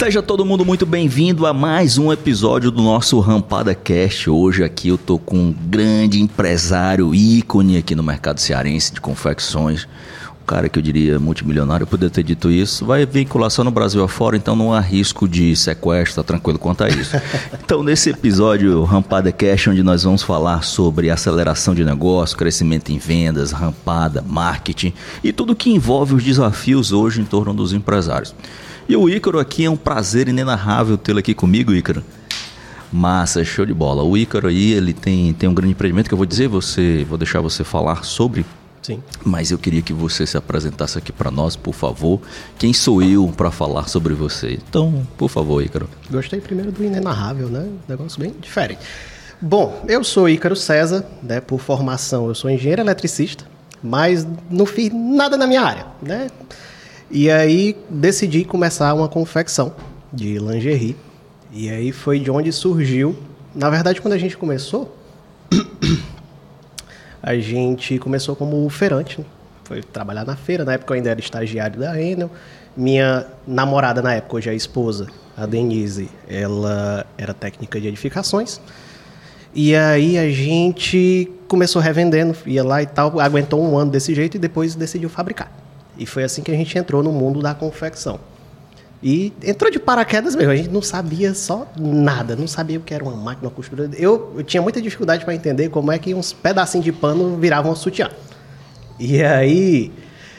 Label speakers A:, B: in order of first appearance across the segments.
A: Seja todo mundo muito bem-vindo a mais um episódio do nosso Rampada Cast. Hoje aqui eu tô com um grande empresário ícone aqui no mercado cearense de confecções. O cara que eu diria multimilionário, eu poderia ter dito isso. Vai vinculação no Brasil afora, então não há risco de sequestro, tá tranquilo quanto a isso. então, nesse episódio Rampada Cast, onde nós vamos falar sobre aceleração de negócio, crescimento em vendas, rampada, marketing e tudo que envolve os desafios hoje em torno dos empresários. E o Ícaro aqui é um prazer inenarrável tê-lo aqui comigo, Ícaro. Massa, show de bola. O Ícaro aí, ele tem, tem um grande empreendimento que eu vou dizer, você, vou deixar você falar sobre.
B: Sim.
A: Mas eu queria que você se apresentasse aqui para nós, por favor. Quem sou eu para falar sobre você? Então, por favor, Ícaro.
B: Gostei primeiro do inenarrável, né? Negócio bem diferente. Bom, eu sou Ícaro César, né? Por formação, eu sou engenheiro eletricista, mas não fiz nada na minha área, né? E aí decidi começar uma confecção de lingerie. E aí foi de onde surgiu. Na verdade, quando a gente começou, a gente começou como feirante. Né? Foi trabalhar na feira. Na época eu ainda era estagiário da Enel. Minha namorada na época, hoje é a esposa, a Denise, ela era técnica de edificações. E aí a gente começou revendendo, ia lá e tal, aguentou um ano desse jeito e depois decidiu fabricar. E foi assim que a gente entrou no mundo da confecção. E entrou de paraquedas mesmo, a gente não sabia só nada, não sabia o que era uma máquina uma costura. Eu, eu tinha muita dificuldade para entender como é que uns pedacinhos de pano viravam um sutiã. E aí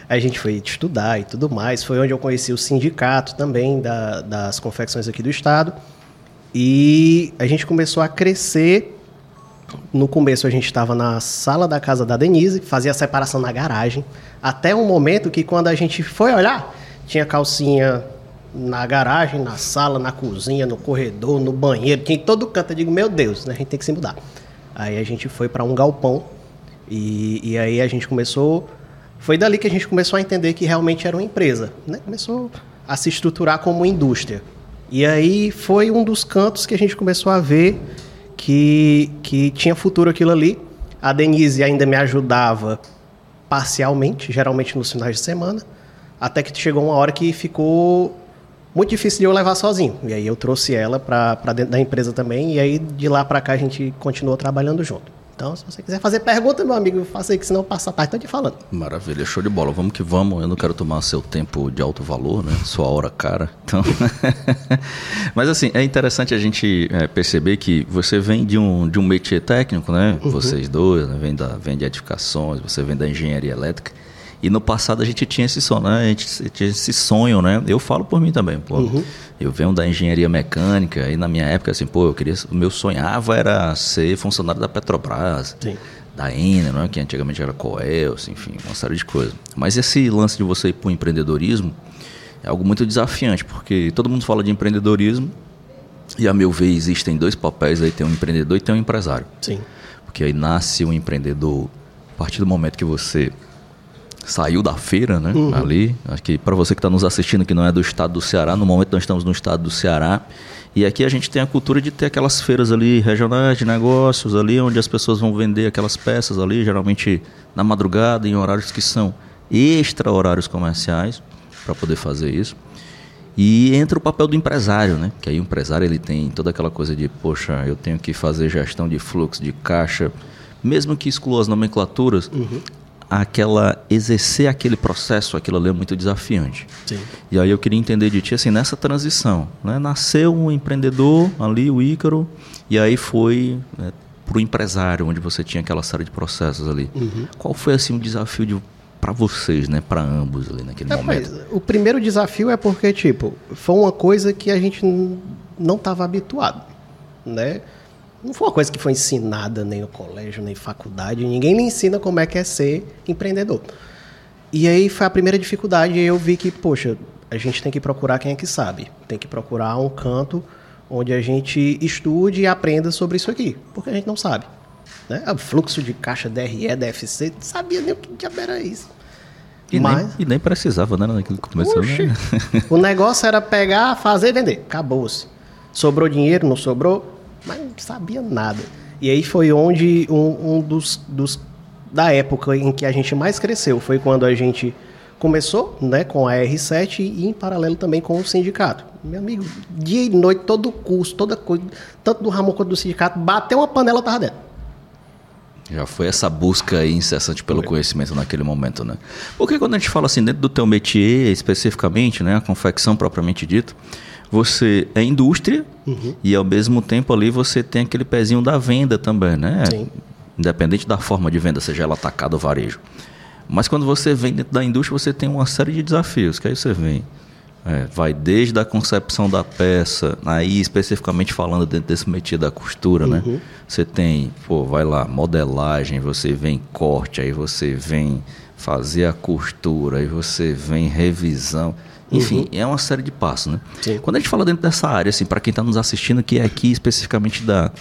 B: a gente foi estudar e tudo mais. Foi onde eu conheci o sindicato também da, das confecções aqui do estado. E a gente começou a crescer. No começo a gente estava na sala da casa da Denise, fazia a separação na garagem. Até um momento que quando a gente foi olhar, tinha calcinha na garagem, na sala, na cozinha, no corredor, no banheiro, tinha em todo canto. Eu digo, meu Deus, né? a gente tem que se mudar. Aí a gente foi para um galpão e, e aí a gente começou. Foi dali que a gente começou a entender que realmente era uma empresa. Né? Começou a se estruturar como indústria. E aí foi um dos cantos que a gente começou a ver que, que tinha futuro aquilo ali. A Denise ainda me ajudava parcialmente, geralmente nos finais de semana, até que chegou uma hora que ficou muito difícil de eu levar sozinho. E aí eu trouxe ela para dentro da empresa também, e aí de lá para cá a gente continuou trabalhando junto. Então, se você quiser fazer pergunta, meu amigo, faça aí, que senão passa a tarde te falando.
A: Maravilha, show de bola. Vamos que vamos. Eu não quero tomar seu tempo de alto valor, né? Sua hora cara. Então... Mas assim, é interessante a gente é, perceber que você vem de um, de um métier técnico, né? Uhum. Vocês dois, né? vem, da, vem de edificações, você vem da engenharia elétrica. E no passado a gente tinha esse sonho, né? A gente tinha esse sonho, né? Eu falo por mim também, pô. Uhum. Eu venho da engenharia mecânica e na minha época, assim, pô, eu queria. O meu sonhava era ser funcionário da Petrobras. Sim. Da Enel, né? que antigamente era Coelce, assim, enfim, uma série de coisas. Mas esse lance de você ir para o empreendedorismo é algo muito desafiante, porque todo mundo fala de empreendedorismo e, a meu ver, existem dois papéis aí: tem um empreendedor e tem um empresário.
B: Sim.
A: Porque aí nasce um empreendedor a partir do momento que você saiu da feira, né? Uhum. Ali. Acho que para você que está nos assistindo que não é do estado do Ceará, no momento nós estamos no estado do Ceará. E aqui a gente tem a cultura de ter aquelas feiras ali regionais de negócios ali, onde as pessoas vão vender aquelas peças ali, geralmente na madrugada, em horários que são extra horários comerciais, para poder fazer isso. E entra o papel do empresário, né? Que aí o empresário ele tem toda aquela coisa de, poxa, eu tenho que fazer gestão de fluxo de caixa, mesmo que exclua as nomenclaturas, uhum aquela exercer aquele processo, aquilo ali é muito desafiante.
B: Sim.
A: E aí eu queria entender de ti assim nessa transição, né? Nasceu um empreendedor ali, o Ícaro, e aí foi né, para o empresário, onde você tinha aquela série de processos ali. Uhum. Qual foi assim o desafio de para vocês, né, para ambos ali naquele é, momento?
B: o primeiro desafio é porque tipo foi uma coisa que a gente não estava habituado, né? Não foi uma coisa que foi ensinada nem no colégio, nem faculdade. Ninguém lhe ensina como é que é ser empreendedor. E aí foi a primeira dificuldade e eu vi que, poxa, a gente tem que procurar quem é que sabe. Tem que procurar um canto onde a gente estude e aprenda sobre isso aqui, porque a gente não sabe. Né? O fluxo de caixa DRE, DFC, não sabia nem o que diabo era isso.
A: E, Mas, nem, e nem precisava, né, naquilo que começou. Né?
B: o negócio era pegar, fazer e vender. Acabou-se. Sobrou dinheiro, não sobrou? Mas não sabia nada. E aí foi onde um, um dos, dos, da época em que a gente mais cresceu foi quando a gente começou, né, com a R7 e em paralelo também com o sindicato. Meu amigo, dia e noite, todo o curso, toda coisa, tanto do Ramon quanto do sindicato, bateu uma panela, tava dentro.
A: Já foi essa busca incessante pelo foi. conhecimento naquele momento, né? Porque quando a gente fala assim, dentro do teu métier especificamente, né, a confecção propriamente dito, você é indústria uhum. e ao mesmo tempo ali você tem aquele pezinho da venda também, né? Sim. Independente da forma de venda, seja ela atacada ou varejo. Mas quando você vem dentro da indústria, você tem uma série de desafios, que aí você vem é, vai desde a concepção da peça, aí especificamente falando dentro desse métier da costura, né? uhum. né? Você tem, pô, vai lá, modelagem, você vem corte, aí você vem fazer a costura, aí você vem revisão. Enfim, uhum. é uma série de passos, né? Sim. Quando a gente fala dentro dessa área, assim, para quem está nos assistindo, que é aqui especificamente da,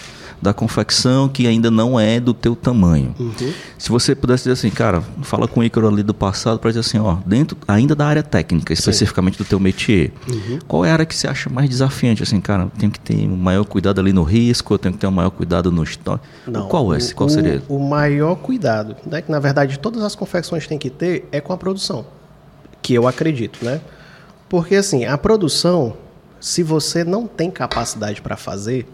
A: da confecção que ainda não é do teu tamanho. Uhum. Se você pudesse dizer assim, cara, fala com o Ícaro ali do passado para dizer assim, ó, dentro ainda da área técnica, especificamente Sim. do teu métier, uhum. qual é a área que você acha mais desafiante? Assim, cara, eu tenho que ter um maior cuidado ali no risco, eu tenho que ter um maior cuidado no estoque. Qual é esse? Qual
B: o,
A: seria?
B: O maior cuidado, né, que na verdade todas as confecções têm que ter, é com a produção. Que eu acredito, né? Porque assim, a produção, se você não tem capacidade para fazer,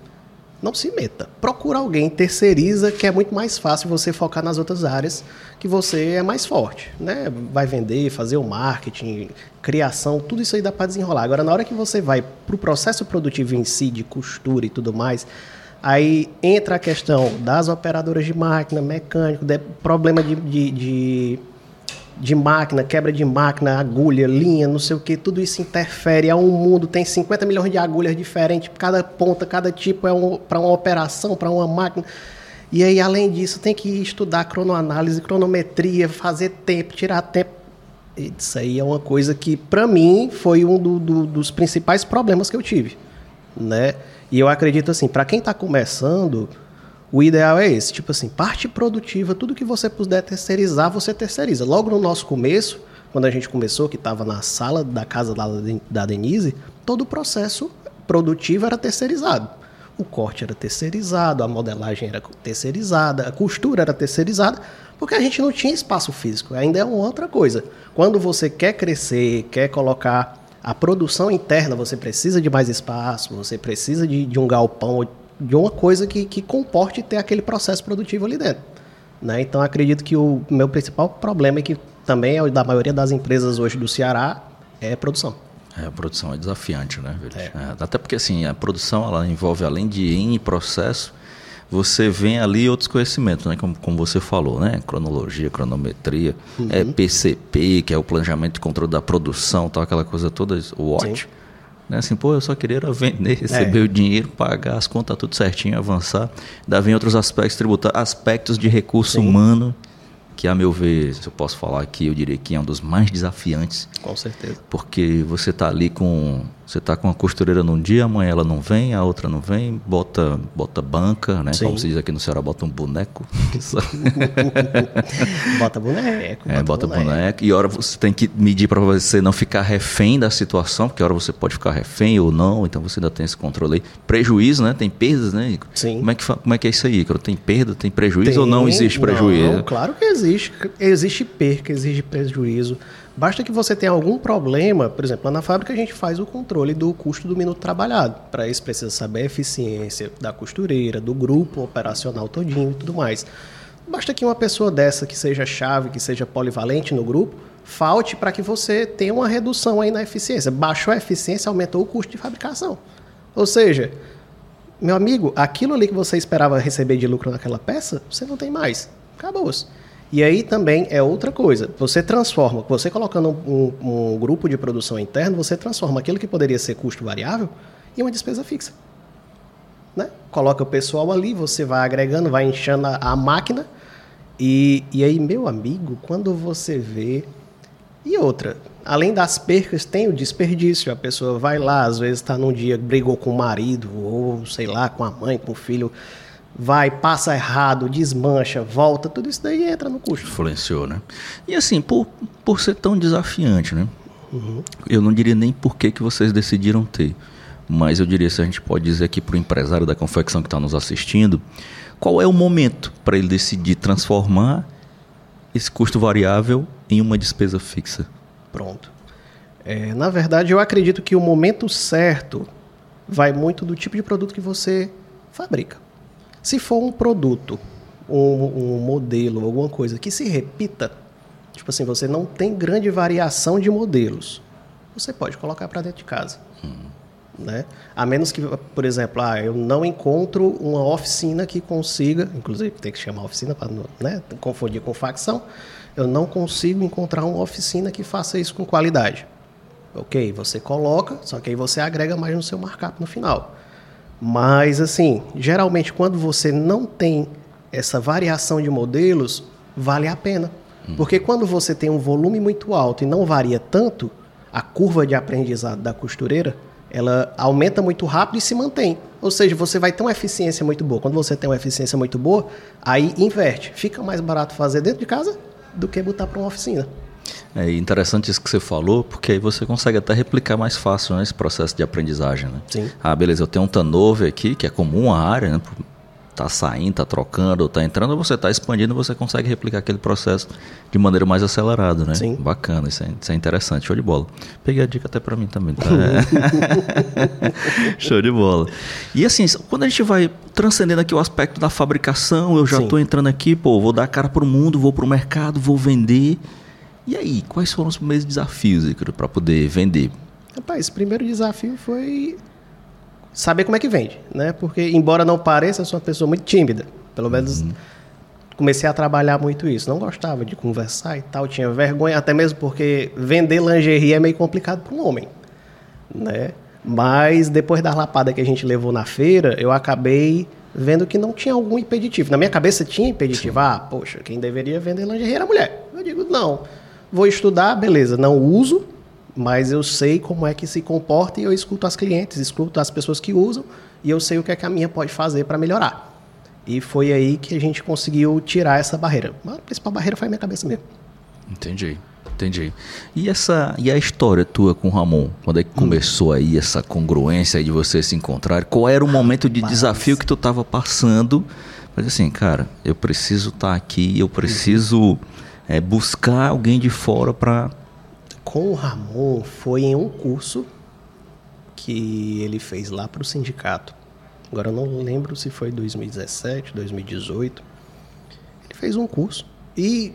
B: não se meta. Procura alguém, terceiriza, que é muito mais fácil você focar nas outras áreas que você é mais forte. Né? Vai vender, fazer o marketing, criação, tudo isso aí dá para desenrolar. Agora, na hora que você vai para o processo produtivo em si, de costura e tudo mais, aí entra a questão das operadoras de máquina, mecânico, de, problema de, de, de de máquina, quebra de máquina, agulha, linha, não sei o que, tudo isso interfere. É um mundo, tem 50 milhões de agulhas diferentes, cada ponta, cada tipo é um, para uma operação, para uma máquina. E aí, além disso, tem que estudar cronoanálise, cronometria, fazer tempo, tirar tempo. Isso aí é uma coisa que, para mim, foi um do, do, dos principais problemas que eu tive. Né? E eu acredito assim, para quem está começando, o ideal é esse, tipo assim, parte produtiva, tudo que você puder terceirizar, você terceiriza. Logo no nosso começo, quando a gente começou, que estava na sala da casa da, da Denise, todo o processo produtivo era terceirizado. O corte era terceirizado, a modelagem era terceirizada, a costura era terceirizada, porque a gente não tinha espaço físico. Ainda é uma outra coisa. Quando você quer crescer, quer colocar a produção interna, você precisa de mais espaço, você precisa de, de um galpão de uma coisa que, que comporte ter aquele processo produtivo ali dentro. Né? Então, acredito que o meu principal problema, é que também é da maioria das empresas hoje do Ceará, é produção.
A: É, a produção é desafiante, né? É. É, até porque, assim, a produção, ela envolve, além de N processo, você vem ali outros conhecimentos, né? Como, como você falou, né? Cronologia, cronometria, uhum. é PCP, que é o planejamento e controle da produção, tal, aquela coisa toda, o WAT. Sim. Né? Assim, pô, eu só queria vender, receber é. o dinheiro, pagar as contas tudo certinho, avançar. Daí vem outros aspectos tributários, aspectos de recurso Sim. humano que a meu ver, se eu posso falar aqui, eu diria que é um dos mais desafiantes.
B: Com certeza.
A: Porque você está ali com você está com a costureira num dia, amanhã ela não vem, a outra não vem, bota bota banca, né? Sim. Como se diz aqui no Ceará, bota um boneco.
B: bota boneco.
A: É, bota boneco. boneco. E hora você tem que medir para você não ficar refém da situação, porque hora você pode ficar refém ou não, então você ainda tem esse controle aí. Prejuízo, né? Tem perdas, né?
B: Sim.
A: Como é que, como é, que é isso aí? Tem perda, tem prejuízo tem, ou não existe prejuízo? Não,
B: claro que existe. Existe perca, existe prejuízo. Basta que você tenha algum problema, por exemplo, lá na fábrica a gente faz o controle do custo do minuto trabalhado. Para isso precisa saber a eficiência da costureira, do grupo operacional todinho e tudo mais. Basta que uma pessoa dessa que seja chave, que seja polivalente no grupo, falte para que você tenha uma redução aí na eficiência. Baixou a eficiência, aumentou o custo de fabricação. Ou seja, meu amigo, aquilo ali que você esperava receber de lucro naquela peça, você não tem mais. Acabou-se. E aí também é outra coisa. Você transforma, você colocando um, um, grupo de produção interno, você transforma aquilo que poderia ser custo variável em uma despesa fixa. Né? Coloca o pessoal ali, você vai agregando, vai inchando a, a máquina. E, e aí, meu amigo, quando você vê. E outra, além das percas, tem o desperdício. A pessoa vai lá, às vezes está num dia, brigou com o marido, ou sei lá, com a mãe, com o filho vai, passa errado, desmancha, volta, tudo isso daí entra no custo.
A: Influenciou, né? E assim, por, por ser tão desafiante, né? Uhum. Eu não diria nem por que, que vocês decidiram ter, mas eu diria, se a gente pode dizer aqui para o empresário da confecção que está nos assistindo, qual é o momento para ele decidir transformar esse custo variável em uma despesa fixa?
B: Pronto. É, na verdade, eu acredito que o momento certo vai muito do tipo de produto que você fabrica. Se for um produto, um, um modelo, alguma coisa que se repita, tipo assim, você não tem grande variação de modelos, você pode colocar para dentro de casa. Né? A menos que, por exemplo, ah, eu não encontro uma oficina que consiga, inclusive tem que chamar oficina para não né, confundir com facção, eu não consigo encontrar uma oficina que faça isso com qualidade. Ok, você coloca, só que aí você agrega mais no seu markup no final. Mas, assim, geralmente quando você não tem essa variação de modelos, vale a pena. Porque quando você tem um volume muito alto e não varia tanto, a curva de aprendizado da costureira, ela aumenta muito rápido e se mantém. Ou seja, você vai ter uma eficiência muito boa. Quando você tem uma eficiência muito boa, aí inverte. Fica mais barato fazer dentro de casa do que botar para uma oficina.
A: É interessante isso que você falou, porque aí você consegue até replicar mais fácil né, esse processo de aprendizagem. Né?
B: Sim.
A: Ah, beleza, eu tenho um turnover aqui, que é comum a área, né? Tá saindo, tá trocando, tá entrando, você está expandindo, você consegue replicar aquele processo de maneira mais acelerada, né?
B: Sim.
A: Bacana, isso é, isso é interessante, show de bola. Peguei a dica até para mim também, tá? show de bola. E assim, quando a gente vai transcendendo aqui o aspecto da fabricação, eu já estou entrando aqui, pô, vou dar a cara pro mundo, vou pro mercado, vou vender. E aí, quais foram os primeiros desafios para poder vender?
B: Rapaz, o primeiro desafio foi saber como é que vende, né? Porque, embora não pareça, eu sou uma pessoa muito tímida. Pelo menos uhum. comecei a trabalhar muito isso. Não gostava de conversar e tal, tinha vergonha, até mesmo porque vender lingerie é meio complicado para um homem, né? Mas depois da lapada que a gente levou na feira, eu acabei vendo que não tinha algum impeditivo. Na minha cabeça tinha impeditivo. Ah, poxa, quem deveria vender lingerie era mulher. Eu digo, não vou estudar, beleza, não uso, mas eu sei como é que se comporta e eu escuto as clientes, escuto as pessoas que usam e eu sei o que, é que a minha pode fazer para melhorar. E foi aí que a gente conseguiu tirar essa barreira. A principal barreira foi a minha cabeça mesmo.
A: Entendi. Entendi. E essa e a história tua com o Ramon? Quando é que hum. começou aí essa congruência de vocês se encontrar? Qual era o momento de Mas... desafio que tu estava passando? Mas assim, cara, eu preciso estar tá aqui, eu preciso é, buscar alguém de fora para.
B: Com o Ramon foi em um curso que ele fez lá para o sindicato. Agora eu não lembro se foi 2017, 2018. Ele fez um curso e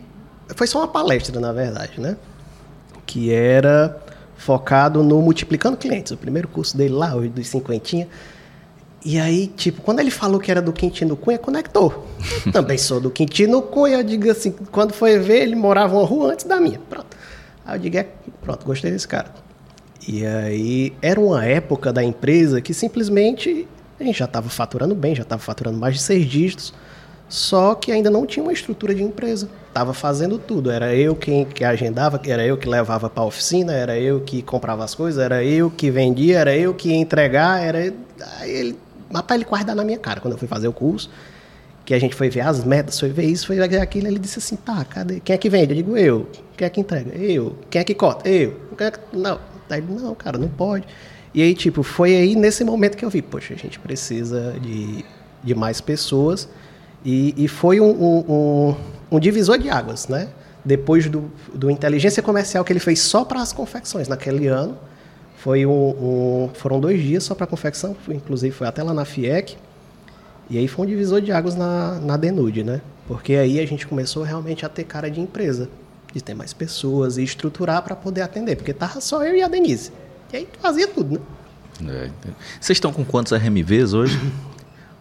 B: foi só uma palestra, na verdade, né? Que era focado no multiplicando clientes. O primeiro curso dele lá, o dos cinquentinha. E aí, tipo, quando ele falou que era do Quintino Cunha, conectou. Eu também sou do Quintino Cunha, eu digo assim, quando foi ver, ele morava uma rua antes da minha. Pronto. Aí eu digo, é, pronto, gostei desse cara. E aí, era uma época da empresa que simplesmente a gente já estava faturando bem, já estava faturando mais de seis dígitos, só que ainda não tinha uma estrutura de empresa. Estava fazendo tudo. Era eu quem que agendava, era eu que levava para a oficina, era eu que comprava as coisas, era eu que vendia, era eu que ia entregar, era. Aí ele Rapaz, ele quase dá na minha cara quando eu fui fazer o curso. Que a gente foi ver as metas, foi ver isso, foi ver aquilo. Ele disse assim: tá, cadê? Quem é que vende? Eu digo: eu. Quem é que entrega? Eu. Quem é que corta? Eu. É que... Não. Aí ele: não, cara, não pode. E aí, tipo, foi aí nesse momento que eu vi: poxa, a gente precisa de, de mais pessoas. E, e foi um, um, um, um divisor de águas, né? Depois do, do inteligência comercial que ele fez só para as confecções naquele ano foi um, um foram dois dias só para confecção, inclusive foi até lá na FIEC. E aí foi um divisor de águas na, na Denude, né? Porque aí a gente começou realmente a ter cara de empresa, de ter mais pessoas e estruturar para poder atender, porque tava só eu e a Denise. E aí fazia tudo,
A: né? É, vocês estão com quantos RMVs hoje?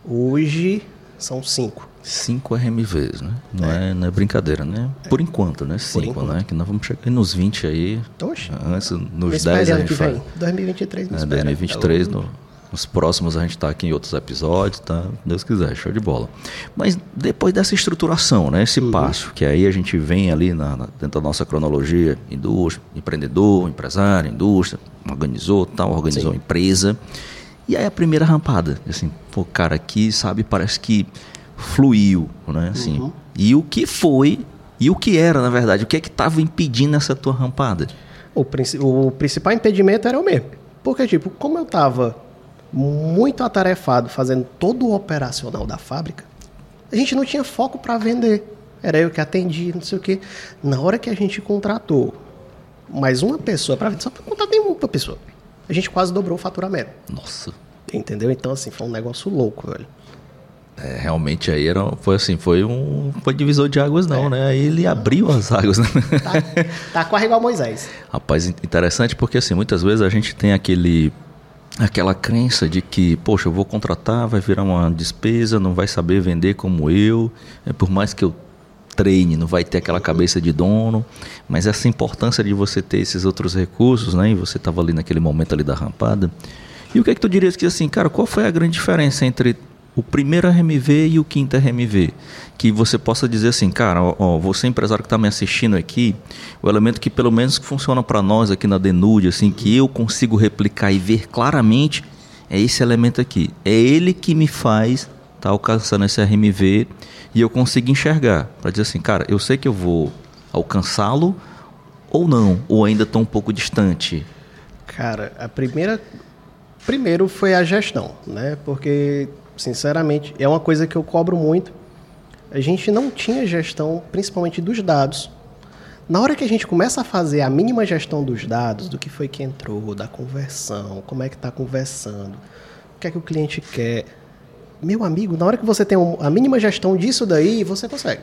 B: Hoje são cinco.
A: Cinco RMVs, né? Não é, é não é brincadeira, né? É. Por enquanto, né? Cinco, né? Que nós vamos chegar nos 20 aí.
B: Oxe.
A: Antes, nos 10 a gente
B: faz. 2023
A: nos é, 2023, no, nos próximos a gente está aqui em outros episódios, tá? Deus quiser, show de bola. Mas depois dessa estruturação, né? Esse uhum. passo, que aí a gente vem ali na, na, dentro da nossa cronologia, indústria, empreendedor, empresário, indústria, organizou, tal, organizou Sim. empresa. E aí a primeira rampada, assim, pô, cara, aqui, sabe, parece que fluiu, né? Assim. Uhum. E o que foi e o que era, na verdade? O que é que estava impedindo essa tua rampada?
B: O, o, principal impedimento era o mesmo. Porque, tipo, como eu estava muito atarefado fazendo todo o operacional da fábrica, a gente não tinha foco para vender. Era eu que atendia, não sei o quê. Na hora que a gente contratou mais uma pessoa, pra, só para contar nenhuma pessoa, a gente quase dobrou o faturamento.
A: Nossa.
B: Entendeu? Então, assim, foi um negócio louco, velho.
A: É, realmente aí era, foi assim, foi um foi divisor de águas não, é. né? Aí ele abriu as águas, né?
B: Tá, tá quase igual Moisés.
A: Rapaz, interessante porque assim, muitas vezes a gente tem aquele aquela crença de que, poxa, eu vou contratar, vai virar uma despesa, não vai saber vender como eu, é, por mais que eu treine, não vai ter aquela cabeça de dono, mas essa importância de você ter esses outros recursos, né? E você estava ali naquele momento ali da rampada. E o que é que tu dirias que assim, cara, qual foi a grande diferença entre o primeiro RMV e o quinto RMV. Que você possa dizer assim, cara, ó, você empresário que está me assistindo aqui, o elemento que pelo menos funciona para nós aqui na Denude, assim, que eu consigo replicar e ver claramente, é esse elemento aqui. É ele que me faz estar tá alcançando esse RMV e eu consigo enxergar. Para dizer assim, cara, eu sei que eu vou alcançá-lo ou não, ou ainda estou um pouco distante.
B: Cara, a primeira primeiro foi a gestão, né? Porque sinceramente, é uma coisa que eu cobro muito. A gente não tinha gestão, principalmente dos dados. Na hora que a gente começa a fazer a mínima gestão dos dados, do que foi que entrou, da conversão, como é que está conversando, o que é que o cliente quer, meu amigo, na hora que você tem a mínima gestão disso daí, você consegue.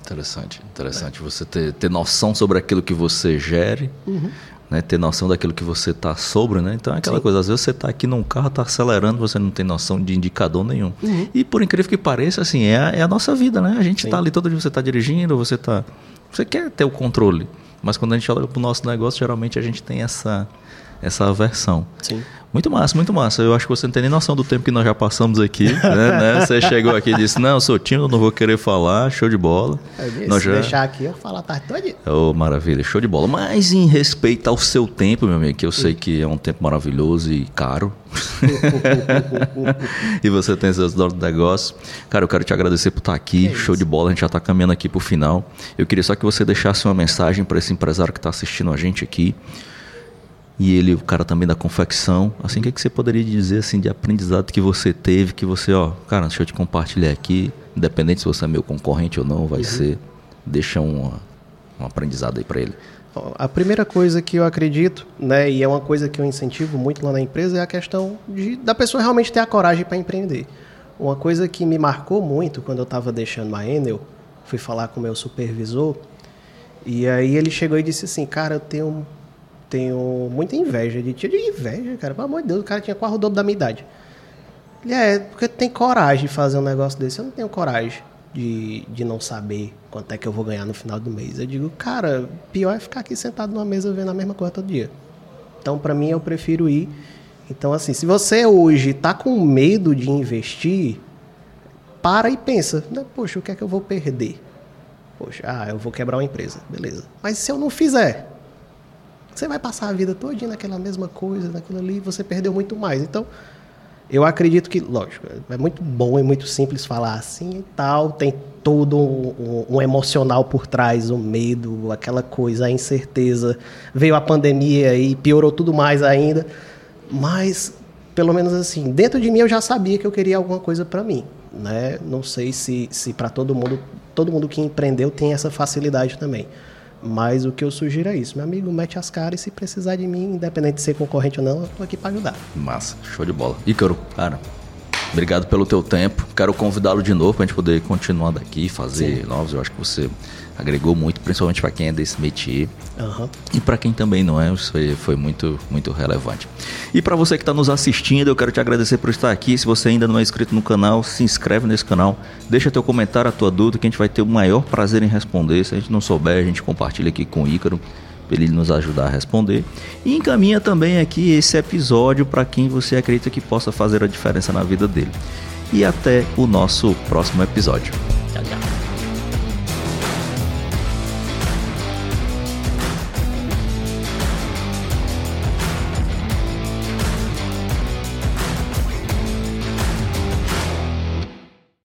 A: Interessante, interessante. É. Você ter, ter noção sobre aquilo que você gere, uhum né, ter noção daquilo que você está sobre, né? Então é aquela Sim. coisa, às vezes você está aqui num carro, está acelerando, você não tem noção de indicador nenhum. Uhum. E por incrível que pareça, assim, é a, é a nossa vida, né? A gente está ali todo dia, você está dirigindo, você está... Você quer ter o controle, mas quando a gente olha para o nosso negócio, geralmente a gente tem essa, essa aversão.
B: Sim.
A: Muito massa, muito massa. Eu acho que você não tem nem noção do tempo que nós já passamos aqui. né, né? Você chegou aqui e disse, não, eu sou tímido, não vou querer falar, show de bola.
B: É nós se já... deixar aqui, eu falo a tarde toda.
A: Oh, maravilha, show de bola. Mas em respeito ao seu tempo, meu amigo, que eu sei que é um tempo maravilhoso e caro. e você tem seus donos de negócio. Cara, eu quero te agradecer por estar aqui. É show de bola, a gente já está caminhando aqui para o final. Eu queria só que você deixasse uma mensagem para esse empresário que está assistindo a gente aqui e ele, o cara também da confecção. Assim, o que, é que você poderia dizer assim de aprendizado que você teve, que você, ó, cara, deixa eu te compartilhar aqui, independente se você é meu concorrente ou não, vai uhum. ser, deixa um, um aprendizado aí para ele.
B: A primeira coisa que eu acredito, né, e é uma coisa que eu incentivo muito lá na empresa, é a questão de, da pessoa realmente ter a coragem para empreender. Uma coisa que me marcou muito quando eu estava deixando a Enel, fui falar com o meu supervisor, e aí ele chegou e disse assim, cara, eu tenho tenho muita inveja de ti. De inveja, cara. Pelo amor de Deus, o cara tinha quase o dobro da minha idade. Ele é, porque tem coragem de fazer um negócio desse. Eu não tenho coragem de, de não saber quanto é que eu vou ganhar no final do mês. Eu digo, cara, pior é ficar aqui sentado numa mesa vendo a mesma coisa todo dia. Então, para mim, eu prefiro ir. Então, assim, se você hoje tá com medo de investir, para e pensa, né? poxa, o que é que eu vou perder? Poxa, ah, eu vou quebrar uma empresa, beleza. Mas se eu não fizer, você vai passar a vida toda naquela mesma coisa, naquilo ali, você perdeu muito mais. Então, eu acredito que, lógico, é muito bom e muito simples falar assim e tal, tem todo um, um, um, emocional por trás, o medo, aquela coisa, a incerteza. Veio a pandemia e piorou tudo mais ainda. Mas, pelo menos assim, dentro de mim eu já sabia que eu queria alguma coisa para mim. Né? Não sei se, se para todo mundo, todo mundo que empreendeu tem essa facilidade também. Mas o que eu sugiro é isso, meu amigo, mete as caras e se precisar de mim, independente de ser concorrente ou não, eu tô aqui para ajudar.
A: Massa, show de bola. Ícaro, cara, obrigado pelo teu tempo. Quero convidá-lo de novo para a gente poder continuar daqui, fazer Sim. novos. Eu acho que você agregou muito, principalmente para quem é desse métier. Uhum. E para quem também não é, isso foi, foi muito, muito relevante. E para você que está nos assistindo, eu quero te agradecer por estar aqui. Se você ainda não é inscrito no canal, se inscreve nesse canal, deixa teu comentário, a tua dúvida, que a gente vai ter o maior prazer em responder. Se a gente não souber, a gente compartilha aqui com o Ícaro para ele nos ajudar a responder. E encaminha também aqui esse episódio para quem você acredita que possa fazer a diferença na vida dele. E até o nosso próximo episódio.